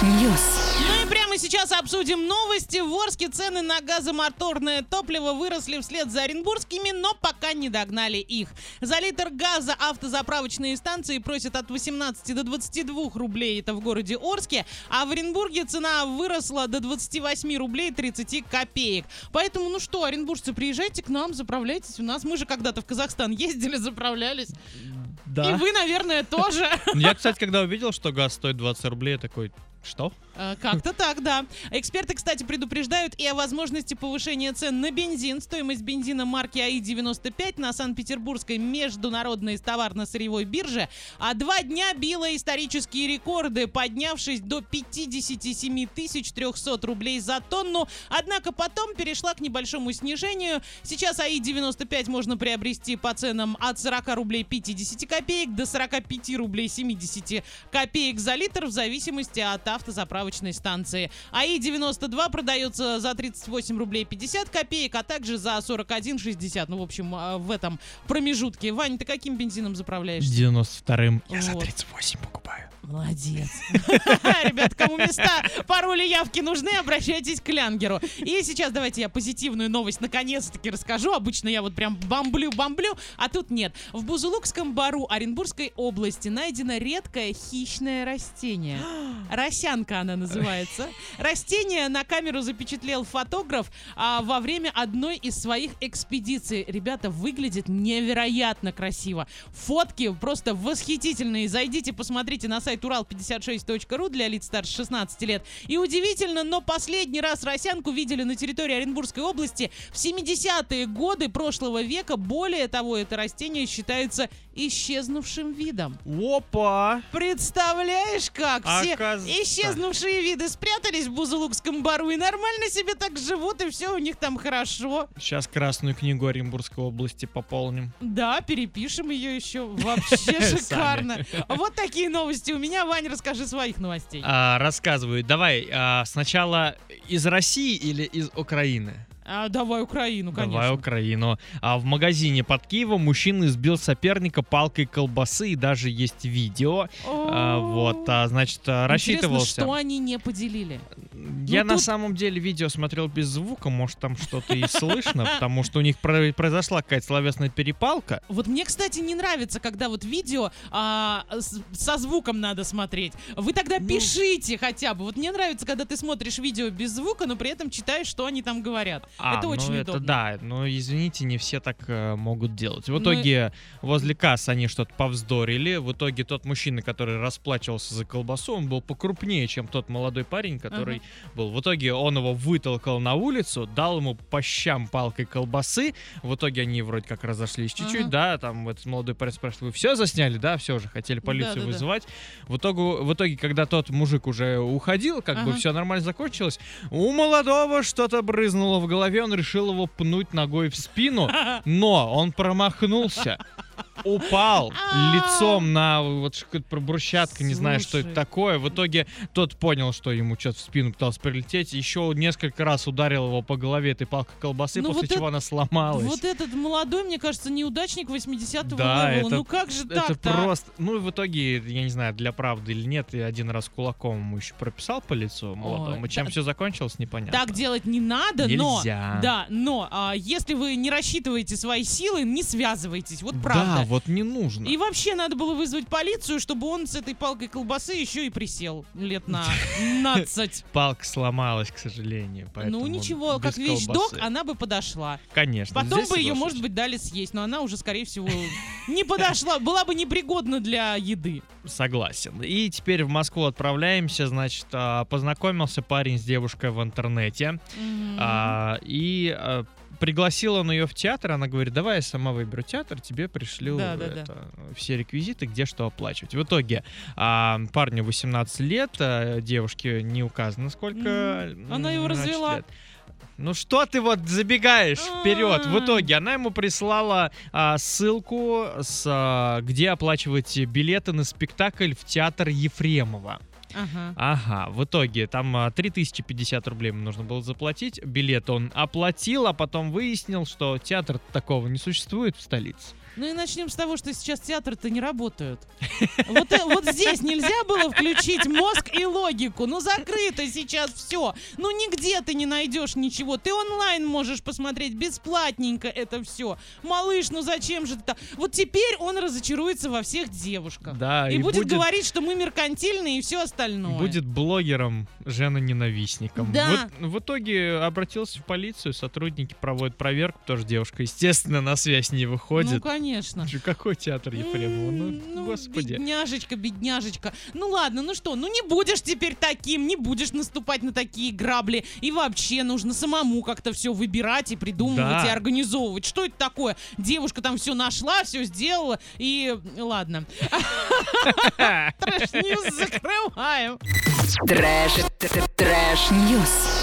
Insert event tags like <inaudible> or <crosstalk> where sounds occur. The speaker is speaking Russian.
News. Ну и прямо сейчас обсудим новости. В Орске цены на газомоторное топливо выросли вслед за оренбургскими, но пока не догнали их. За литр газа автозаправочные станции просят от 18 до 22 рублей, это в городе Орске, а в Оренбурге цена выросла до 28 рублей 30 копеек. Поэтому, ну что, оренбуржцы, приезжайте к нам, заправляйтесь у нас. Мы же когда-то в Казахстан ездили, заправлялись. Да. И вы, наверное, тоже. Я, кстати, когда увидел, что газ стоит 20 рублей, я такой, что? Э, Как-то так, да. Эксперты, кстати, предупреждают и о возможности повышения цен на бензин. Стоимость бензина марки АИ-95 на Санкт-Петербургской международной товарно-сырьевой бирже а два дня била исторические рекорды, поднявшись до 57 300 рублей за тонну. Однако потом перешла к небольшому снижению. Сейчас АИ-95 можно приобрести по ценам от 40 рублей 50 копеек до 45 рублей 70 копеек за литр в зависимости от автозаправочной станции. АИ-92 продается за 38 рублей 50 копеек, а также за 41,60. Ну, в общем, а, в этом промежутке. Вань, ты каким бензином заправляешься? 92-м. Я за Вот. 38 покупаю. Молодец. <laughs> Ребят, кому места, пароли, явки нужны, обращайтесь к Лянгеру. И сейчас давайте я позитивную новость наконец-таки расскажу. Обычно я вот прям бомблю-бомблю, а тут нет. В Бузулукском бару Оренбургской области найдено редкое хищное растение. <gasps> Росянка она называется. Растение на камеру запечатлел фотограф а, во время одной из своих экспедиций. Ребята, выглядит невероятно красиво. Фотки просто восхитительные. Зайдите, посмотрите на сайт урал56.ру для лиц старше 16 лет. И удивительно, но последний раз росянку видели на территории Оренбургской области в 70-е годы прошлого века. Более того, это растение считается исчезнувшим видом. Опа! Представляешь, как все исчезнувшие виды спрятались в Бузулукском бару и нормально себе так живут, и все у них там хорошо. Сейчас Красную книгу Оренбургской области пополним. Да, перепишем ее еще. <laughs> Вообще шикарно. Вот такие новости у меня. Вань, расскажи своих новостей. А, рассказываю. Давай, а, сначала из России или из Украины? А, давай Украину, конечно. Давай Украину. А в магазине под Киевом мужчина избил соперника палкой колбасы, и даже есть видео. А, вот, а, значит, а, Интересно, рассчитывался. что они не поделили? Я Ну, на тут- самом деле видео смотрел без звука, может там что-то и слышно, потому что у них про- произошла какая-то словесная перепалка. Вот мне, кстати, не нравится, когда вот видео а, со звуком надо смотреть. Вы тогда Ну. пишите хотя бы. Вот мне нравится, когда ты смотришь видео без звука, но при этом читаешь, что они там говорят. А, это ну очень это удобно. да, но извините, не все так э, могут делать. В Ну, итоге возле касс они что-то повздорили. В итоге тот мужчина, который расплачивался за колбасу, он был покрупнее, чем тот молодой парень, который был. В итоге он его вытолкал на улицу, дал ему по щам палкой колбасы. В итоге они вроде как разошлись чуть-чуть, Ага. да, там этот молодой парень спрашивает, вы все засняли? Да, все уже, хотели полицию Да-да-да. вызывать. В итоге, в итоге, когда тот мужик уже уходил, как бы Ага. все нормально закончилось, у молодого что-то брызнуло в голове, он решил его пнуть ногой в спину, <laughs> но он промахнулся. Упал <laughs> А. лицом на вот какую-то брусчатка, не знаю, что это такое. В итоге тот понял, что ему что-то в спину пытался прилететь. Еще несколько раз ударил его по голове этой палкой колбасы, Ну, после чего это- она сломалась. Вот этот молодой, мне кажется, неудачник 80-го Да, левела. это- Ну как же Это так-то? а? просто... Ну и в итоге, я не знаю, для правды или нет, я один раз кулаком ему еще прописал по лицу молодому. Чем все закончилось, непонятно. Так делать не надо, но... Да, но а, если вы не рассчитываете свои силы, не связывайтесь. Вот правда. Вот не нужно. И вообще надо было вызвать полицию, чтобы он с этой палкой колбасы еще и присел лет на <laughs> 15. Палка сломалась, к сожалению. Ну ничего, как вещдок, она бы подошла. Конечно. Потом бы ее, может быть, дали съесть, но она уже, скорее всего, не подошла, была бы непригодна для еды. Согласен. И теперь в Москву отправляемся. Значит, а, познакомился парень с девушкой в интернете. А, И а, пригласил он ее в театр. Она говорит, давай я сама выберу театр, тебе пришлю Да, да, да. это, все реквизиты, где что оплачивать. В итоге а, парню 18 лет, а, девушке не указано сколько. Мгм. Она его значит, развела. лет. Ну что ты вот забегаешь вперед? В А. итоге она ему прислала а, ссылку, с, а, где оплачивать билеты на спектакль в театр Ефремова. Ага. Ага, в итоге там а, 3050 рублей ему нужно было заплатить. Билет он оплатил, а потом выяснил, что театр такого не существует в столице. Ну и начнем с того, что сейчас театры-то не работают. Вот, э, вот здесь нельзя было включить мозг и логику. Ну закрыто сейчас все. Ну нигде ты не найдешь ничего. Ты онлайн можешь посмотреть бесплатненько это все. Малыш, ну зачем же это? Вот теперь он разочаруется во всех девушках. Да, и, и будет, будет- говорить, что мы меркантильные и все остальное. Будет блогером, жена-ненавистником. Да. Вот в итоге обратился в полицию, сотрудники проводят проверку, потому что девушка, естественно, на связь не Ну, выходит. Конечно. Какой театр Ефремова? Ну, М, ну, господи. Бедняжечка, бедняжечка. Ну ладно, ну что, ну не будешь теперь таким, не будешь наступать на такие грабли. И вообще нужно самому как-то все выбирать и придумывать Да. и организовывать. Что это такое? Девушка там все нашла, все сделала. И ладно. <laughs> Trash news закрываем. Trash, trash, news.